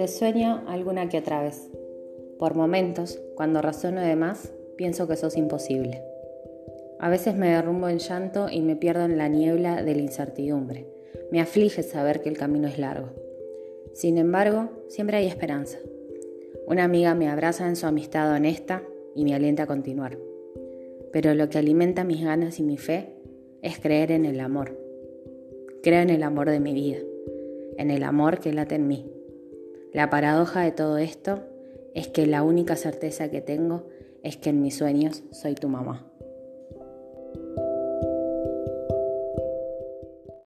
Te sueño alguna que otra vez. Por momentos, cuando razono de más, pienso que sos imposible. A veces me derrumbo en llanto y me pierdo en la niebla de la incertidumbre. Me aflige saber que el camino es largo. Sin embargo, siempre hay esperanza. Una amiga me abraza en su amistad honesta y me alienta a continuar. Pero lo que alimenta mis ganas y mi fe es creer en el amor. Creo en el amor de mi vida, en el amor que late en mí. La paradoja de todo esto es que la única certeza que tengo es que en mis sueños soy tu mamá.